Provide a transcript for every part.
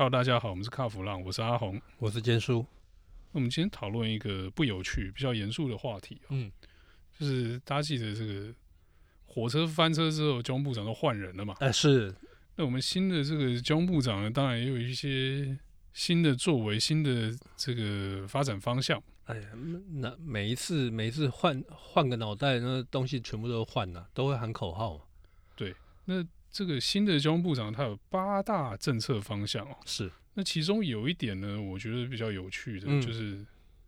Hello，大家好，我们是卡弗浪，我是阿红，我是坚叔。那我们今天讨论一个不有趣、比较严肃的话题，嗯，就是大家记得这个火车翻车之后，交通部长都换人了嘛？哎，是。那我们新的这个交通部长呢，当然也有一些新的作为、新的这个发展方向。哎呀，那每一次每一次换换个脑袋，那东西全部都换了，都会喊口号。对，那。这个新的交通部长他有八大政策方向哦，是。那其中有一点呢，我觉得比较有趣的，嗯、就是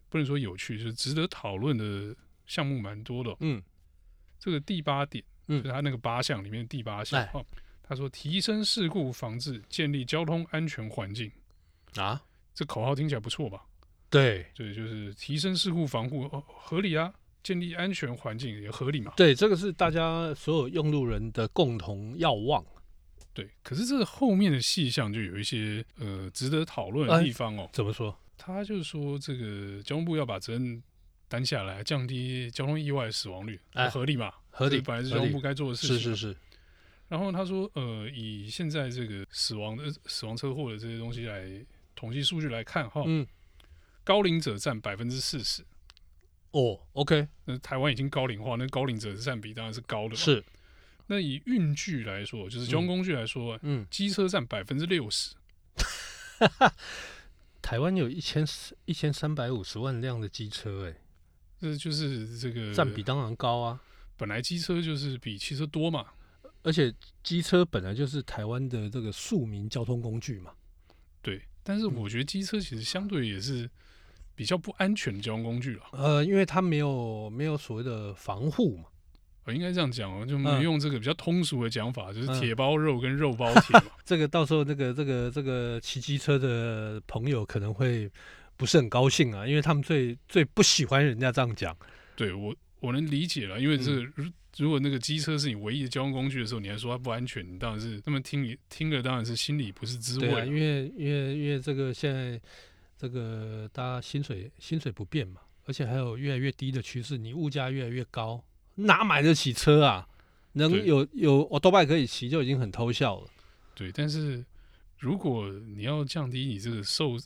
不能说有趣，就是值得讨论的项目蛮多的、哦。嗯，这个第八点，嗯，就是他那个八项里面的第八项哦，他说提升事故防治，建立交通安全环境啊，这口号听起来不错吧？对，对，就是提升事故防护哦，合理啊。建立安全环境也合理嘛？对，这个是大家所有用路人的共同要望。对，可是这个后面的细项就有一些呃值得讨论的地方哦。怎么说？他就是说，这个交通部要把责任担下来，降低交通意外死亡率，合理嘛？合理，本来是交通部该做的事情。是是是。然后他说，呃，以现在这个死亡的死亡车祸的这些东西来统计数据来看，哈，嗯，高龄者占百分之四十。哦，OK，那台湾已经高龄化，那高龄者的占比当然是高的。是，那以运具来说，就是交通工具来说，嗯，机车占百分之六十。台湾有一千一千三百五十万辆的机车，哎，这就是这个占比当然高啊。本来机车就是比汽车多嘛，而且机车本来就是台湾的这个庶民交通工具嘛。对，但是我觉得机车其实相对也是。比较不安全的交通工具了，呃，因为它没有没有所谓的防护嘛，我应该这样讲哦，就没用这个比较通俗的讲法，嗯、就是铁包肉跟肉包铁嘛。这个到时候那个这个这个骑机车的朋友可能会不是很高兴啊，因为他们最最不喜欢人家这样讲。对我我能理解了，因为这个如如果那个机车是你唯一的交通工具的时候，你还说它不安全，你当然是他们听你听了当然是心里不是滋味。对啊，因为因为因为这个现在。这个大家薪水薪水不变嘛，而且还有越来越低的趋势，你物价越来越高，哪买得起车啊？能有有我多拜可以骑就已经很偷笑了。对，但是如果你要降低你这个受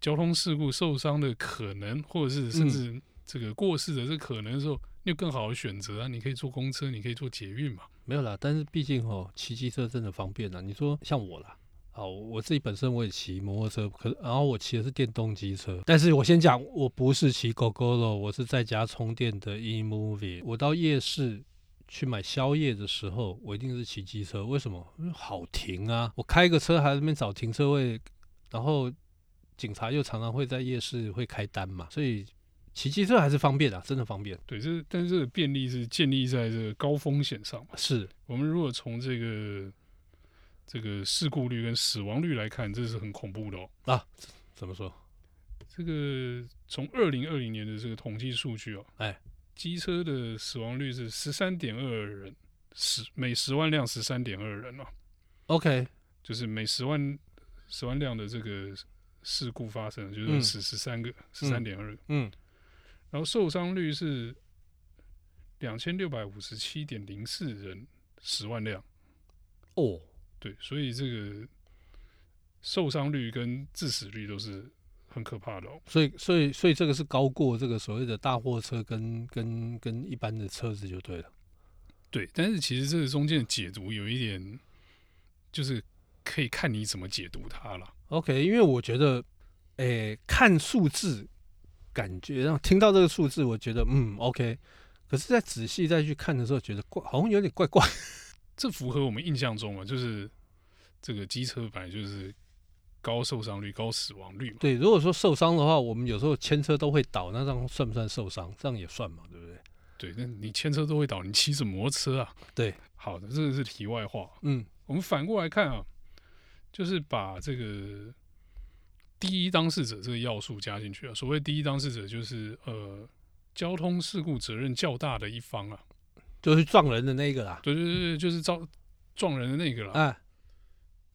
交通事故受伤的可能，或者是甚至这个过世的这可能的时候，你有更好的选择啊！你可以坐公车，你可以坐捷运嘛。没有啦，但是毕竟哦，骑机车真的方便啊。你说像我啦。好，我自己本身我也骑摩托车，可然后我骑的是电动机车。但是我先讲，我不是骑 Gogoro，我是在家充电的 eMOVING。我到夜市去买宵夜的时候，我一定是骑机车。为什么？因为好停啊！我开个车还在那边找停车位，然后警察又常常会在夜市会开单嘛，所以骑机车还是方便啊，真的方便。对，这但是这个便利是建立在这个高风险上嘛。是我们如果从这个。这个事故率跟死亡率来看，这是很恐怖的哦。啊，怎么说？这个从二零二零年的这个统计数据哦，哎，机车的死亡率是十三点二人，十每十万辆十三点二人哦。OK，就是每十万十万辆的这个事故发生，就是死十三个，十三点二个。嗯，然后受伤率是两千六百五十七点零四人十万辆。哦。对，所以这个受伤率跟致死率都是很可怕的哦。所以，所以，所以这个是高过这个所谓的大货车跟跟跟一般的车子就对了。对，但是其实这个中间的解读有一点，就是可以看你怎么解读它了。OK，因为我觉得，诶，看数字，感觉让听到这个数字，我觉得嗯 OK，可是再仔细再去看的时候，觉得怪，好像有点怪怪。这符合我们印象中啊，就是这个机车本来就是高受伤率、高死亡率嘛。对，如果说受伤的话，我们有时候牵车都会倒，那这样算不算受伤？这样也算嘛，对不对？对，那你牵车都会倒，你骑什么摩托车啊？对，好的，这个是题外话。嗯，我们反过来看啊，就是把这个第一当事者这个要素加进去啊。所谓第一当事者，就是呃，交通事故责任较大的一方啊。就是撞人的那个啦，对对对，就是撞撞人的那个啦。哎，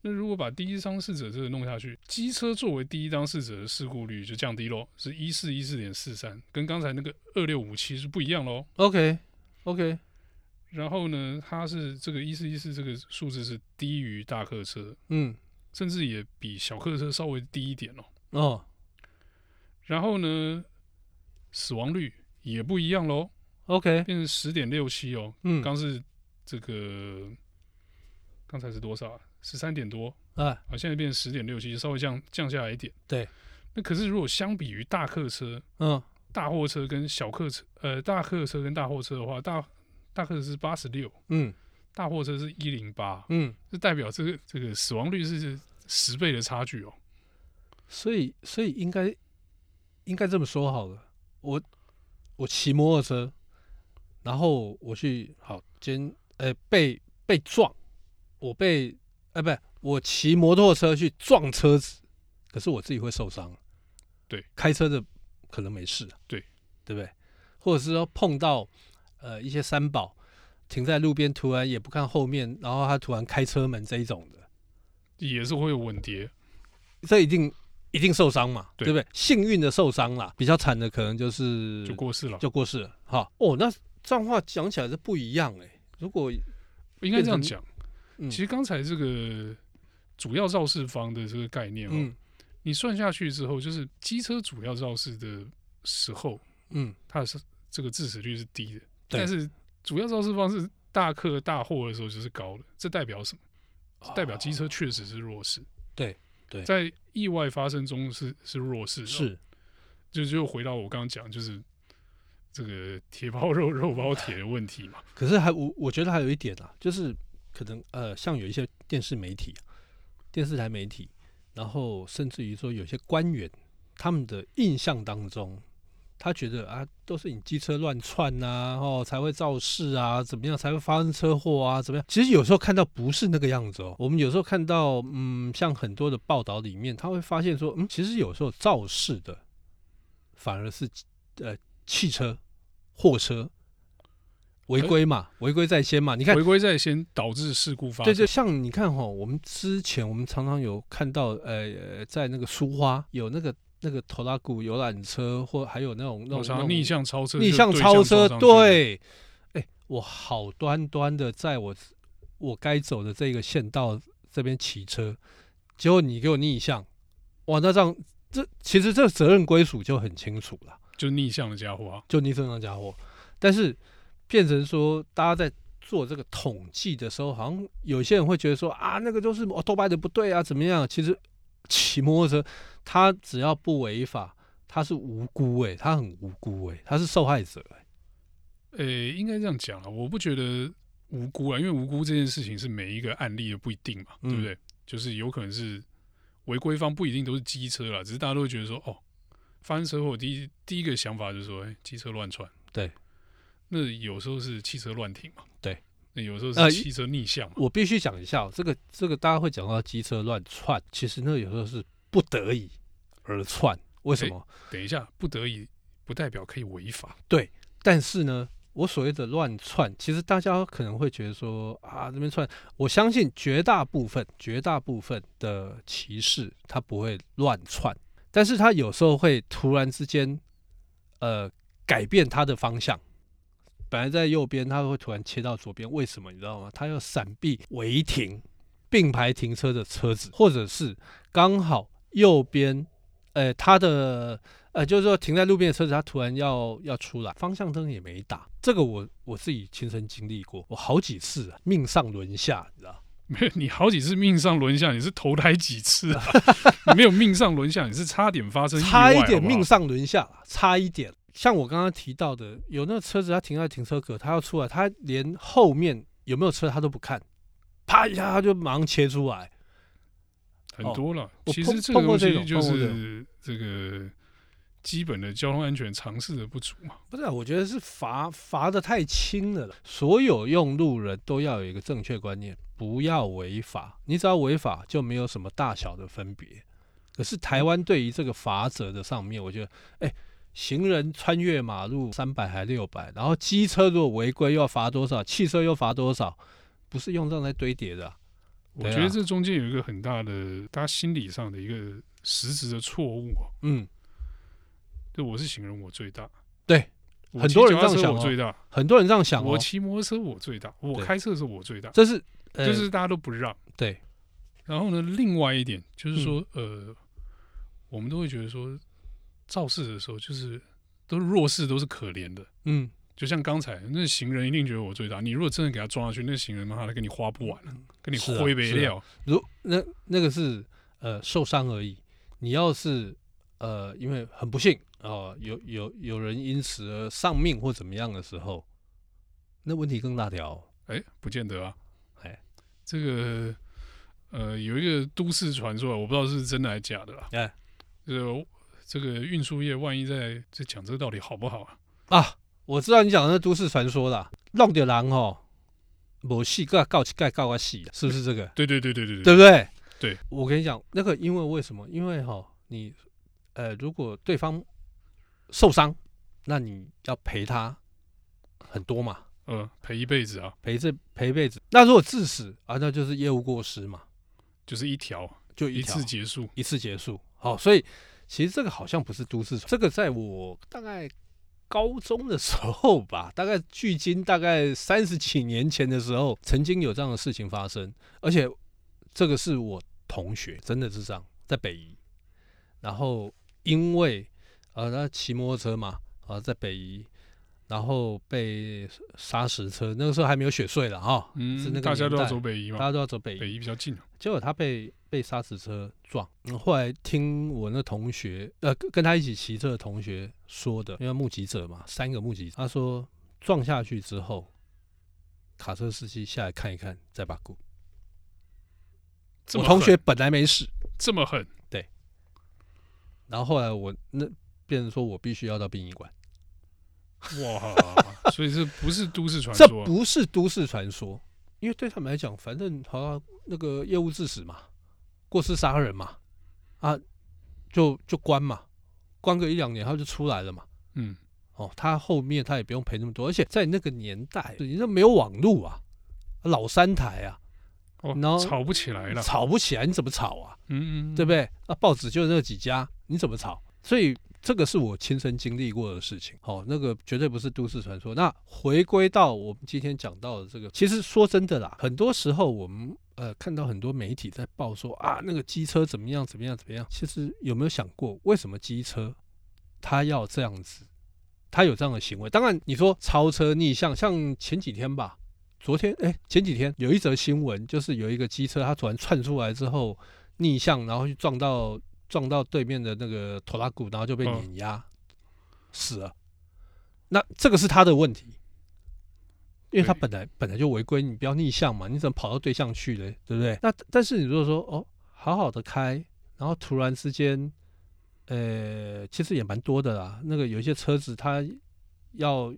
那如果把第一当事者这个弄下去，机车作为第一当事者的事故率就降低喽，是一四一四点四三，跟刚才那个二六五七是不一样喽。OK OK，然后呢，它是这个一四一四这个数字是低于大客车，嗯，甚至也比小客车稍微低一点哦。哦，然后呢，死亡率也不一样喽。OK，变成十点六七哦。嗯，刚是这个，刚才是多少啊？十三点多啊，啊，现在变成十点六七，稍微降降下来一点。对，那可是如果相比于大客车，嗯，大货车跟小客车，呃，大客车跟大货车的话，大大客车是八十六，嗯，大货车是一零八，嗯，这代表这个这个死亡率是十倍的差距哦。所以，所以应该应该这么说好了，我我骑摩托车。然后我去好，今呃被被撞，我被呃不是我骑摩托车去撞车子，可是我自己会受伤。对，开车的可能没事。对，对不对？或者是说碰到呃一些三宝停在路边，突然也不看后面，然后他突然开车门这一种的，也是会有稳跌，这一定一定受伤嘛，对，对不对？幸运的受伤啦，比较惨的可能就是就过世了，就过世了。哈哦，那。这样话讲起来是不一样哎、欸。如果应该这样讲，嗯、其实刚才这个主要肇事方的这个概念哦，嗯、你算下去之后，就是机车主要肇事的时候，嗯，它是这个致死率是低的，但是主要肇事方是大客大货的时候就是高的，这代表什么？代表机车确实是弱势。对对，在意外发生中是是弱势，是，就就回到我刚刚讲，就是。这个铁包肉肉包铁的问题嘛，可是还我我觉得还有一点啊，就是可能呃，像有一些电视媒体、电视台媒体，然后甚至于说有些官员，他们的印象当中，他觉得啊，都是你机车乱窜呐，哦才会肇事啊，怎么样才会发生车祸啊，怎么样？其实有时候看到不是那个样子哦，我们有时候看到嗯，像很多的报道里面，他会发现说，嗯，其实有时候肇事的反而是呃。汽车、货车违规嘛，违规在先嘛。你看，违规在先导致事故发生。对对，像你看哈，我们之前我们常常有看到，呃，在那个苏花有那个那个头拉古游览车，或还有那种那种逆向超车，逆向超车。对，哎，我好端端的在我我该走的这个线道这边骑车，结果你给我逆向，哇，那这样这其实这责任归属就很清楚了。就逆向的家伙啊，就逆向的家伙，但是变成说，大家在做这个统计的时候，好像有些人会觉得说啊，那个都是哦偷拍的不对啊，怎么样？其实骑摩托车，他只要不违法，他是无辜诶、欸，他很无辜诶、欸，他是受害者诶、欸。诶、欸，应该这样讲啊，我不觉得无辜啊，因为无辜这件事情是每一个案例都不一定嘛，嗯、对不对？就是有可能是违规方不一定都是机车啦，只是大家都会觉得说哦。发生车祸，第一第一个想法就是说，哎、欸，机车乱窜。对，那有时候是汽车乱停嘛。对，那有时候是汽车逆向嘛。呃、我必须讲一下，这个这个大家会讲到机车乱窜，其实那有时候是不得已而窜。为什么？欸、等一下，不得已不代表可以违法。对，但是呢，我所谓的乱窜，其实大家可能会觉得说啊，这边窜，我相信绝大部分、绝大部分的骑士他不会乱窜。但是他有时候会突然之间，呃，改变他的方向，本来在右边，他会突然切到左边，为什么你知道吗？他要闪避违停并排停车的车子，或者是刚好右边，呃，他的呃，就是说停在路边的车子，他突然要要出来，方向灯也没打，这个我我自己亲身经历过，我好几次啊，命上轮下，你知道。没有，你好几次命上轮下，你是投胎几次啊？你 没有命上轮下，你是差点发生差一点命上轮下，差一点。像我刚刚提到的，有那个车子，他停在停车格，他要出来，他连后面有没有车他都不看，啪一下他就马上切出来。很多了，哦、其实这个东西就是这个基本的交通安全常识的不足嘛。不是、啊，我觉得是罚罚的太轻了。所有用路人都要有一个正确观念。不要违法，你只要违法就没有什么大小的分别。可是台湾对于这个罚则的上面，我觉得，哎、欸，行人穿越马路三百还六百，然后机车如果违规又要罚多少，汽车又罚多少，不是用这样来堆叠的、啊。我觉得这中间有一个很大的，大家心理上的一个实质的错误。嗯，就我是行人，我最大。对，很多人这样想、哦，我最大。很多人这样想、哦，我骑摩托车我最大，我开车的时候我最大。这是。就是大家都不让，对，然后呢，另外一点就是说，嗯、呃，我们都会觉得说，肇事的时候就是都是弱势，都是可怜的。嗯，就像刚才那行人一定觉得我最大，你如果真的给他撞下去，那行人的话，他跟你花不完了，跟你挥没料。如那那个是呃受伤而已，你要是呃因为很不幸啊、呃，有有有人因此而丧命或怎么样的时候，那问题更大条。哎，不见得啊。哎，这个。呃，有一个都市传说，我不知道是真的还是假的啦。哎，这个这个运输业万一在这讲这个到底好不好啊？啊，我知道你讲的是都市传说啦，弄掉人哦，某戏个告起盖告个戏，是不是这个？对对对对对对，对不对？对，我跟你讲，那个因为为什么？因为哈，你呃，如果对方受伤，那你要赔他很多嘛。嗯，赔一辈子啊，赔这赔一辈子。那如果致死啊，那就是业务过失嘛。就是一条，就一次结束，一次结束。好，所以其实这个好像不是都市传，这个在我大概高中的时候吧，大概距今大概三十几年前的时候，曾经有这样的事情发生，而且这个是我同学，真的是这样，在北宜，然后因为呃他骑摩托车嘛，啊在北宜。然后被砂石车，那个时候还没有雪隧了哈，嗯，是那个大家都要走北移嘛，大家都要走北移，北移比较近。结果他被被砂石车撞，嗯，后来听我那同学，呃，跟他一起骑车的同学说的，因为目击者嘛，三个目击者，他说撞下去之后，卡车司机下来看一看，再把骨。我同学本来没事，这么狠，对。然后后来我那变成说我必须要到殡仪馆。哇，所以这不是都市传说，这不是都市传说，因为对他们来讲，反正好像那个业务致死嘛，过失杀人嘛，啊，就就关嘛，关个一两年他就出来了嘛，嗯，哦，他后面他也不用赔那么多，而且在那个年代，你这没有网络啊，老三台啊，哦，然后吵不起来了，吵不起来，你怎么吵啊？嗯嗯，对不对？啊，报纸就那几家，你怎么吵？所以。这个是我亲身经历过的事情，好，那个绝对不是都市传说。那回归到我们今天讲到的这个，其实说真的啦，很多时候我们呃看到很多媒体在报说啊，那个机车怎么样怎么样怎么样。其实有没有想过，为什么机车他要这样子，他有这样的行为？当然你说超车逆向，像前几天吧，昨天哎前几天有一则新闻，就是有一个机车他突然窜出来之后逆向，然后去撞到。撞到对面的那个拖拉骨，然后就被碾压、哦、死了。那这个是他的问题，因为他本来本来就违规，你不要逆向嘛，你怎么跑到对向去嘞？对不对？那但是你如果说哦，好好的开，然后突然之间，呃，其实也蛮多的啦。那个有一些车子，他要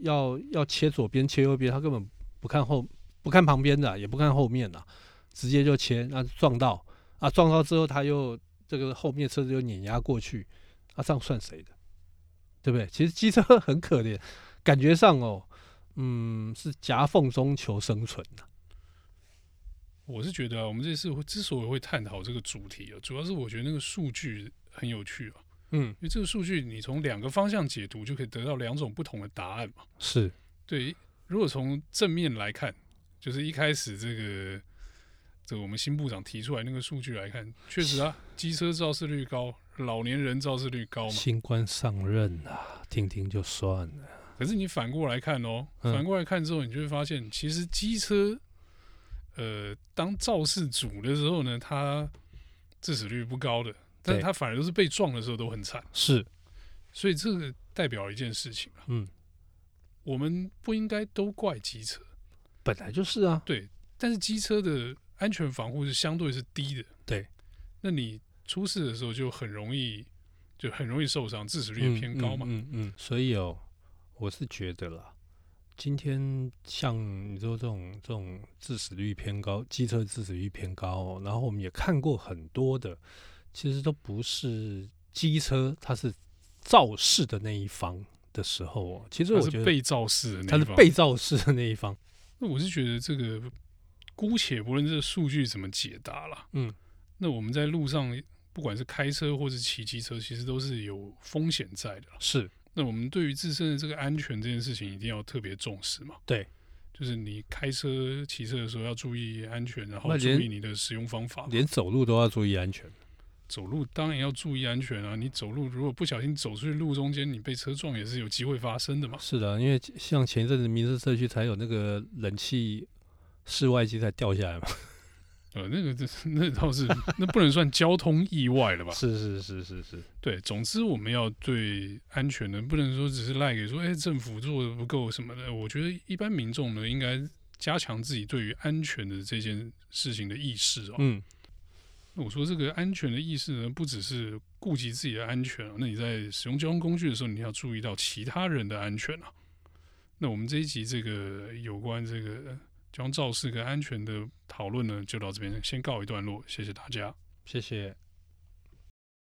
要要切左边切右边，他根本不看后不看旁边的，也不看后面的，直接就切，那撞到啊，撞到之后他又。这个后面车子又碾压过去，啊，这样算谁的？对不对？其实机车 很可怜，感觉上哦，嗯，是夹缝中求生存的。我是觉得啊，我们这次之所以会探讨这个主题啊，主要是我觉得那个数据很有趣啊。嗯，因为这个数据你从两个方向解读，就可以得到两种不同的答案嘛。是对。如果从正面来看，就是一开始这个。这个我们新部长提出来那个数据来看，确实啊，机车肇事率高，老年人肇事率高嘛。新官上任啊，听听就算了。可是你反过来看哦，反过来看之后，你就会发现，其实机车，呃，当肇事主的时候呢，他致死率不高的，但是它反而都是被撞的时候都很惨。是，所以这个代表一件事情啊，嗯，我们不应该都怪机车，本来就是啊，对，但是机车的。安全防护是相对是低的，对。那你出事的时候就很容易，就很容易受伤，致死率也偏高嘛。嗯嗯。所以哦，我是觉得啦，今天像你说这种这种致死率偏高，机车致死率偏高，哦，然后我们也看过很多的，其实都不是机车，它是肇事的那一方的时候哦。其实我觉得是被肇事的那一方，它是被肇事的那一方。那我是觉得这个。姑且不论这个数据怎么解答了，嗯，那我们在路上，不管是开车或是骑机车，其实都是有风险在的。是，那我们对于自身的这个安全这件事情，一定要特别重视嘛。对，就是你开车、骑车的时候要注意安全，然后注意你的使用方法。连走路都要注意安全。走路当然要注意安全啊！你走路如果不小心走出去路中间，你被车撞也是有机会发生的嘛。是的，因为像前一阵子民生社区才有那个冷气室外机才掉下来嘛。呃，那个这那倒是那不能算交通意外了吧？是是是是是，对。总之我们要对安全的，不能说只是赖给说，哎、欸，政府做的不够什么的。我觉得一般民众呢，应该加强自己对于安全的这件事情的意识哦。嗯。那我说这个安全的意识呢，不只是顾及自己的安全啊，那你在使用交通工具的时候，你要注意到其他人的安全啊。那我们这一集这个有关这个将肇事跟安全的讨论呢，就到这边先告一段落，谢谢大家，谢谢。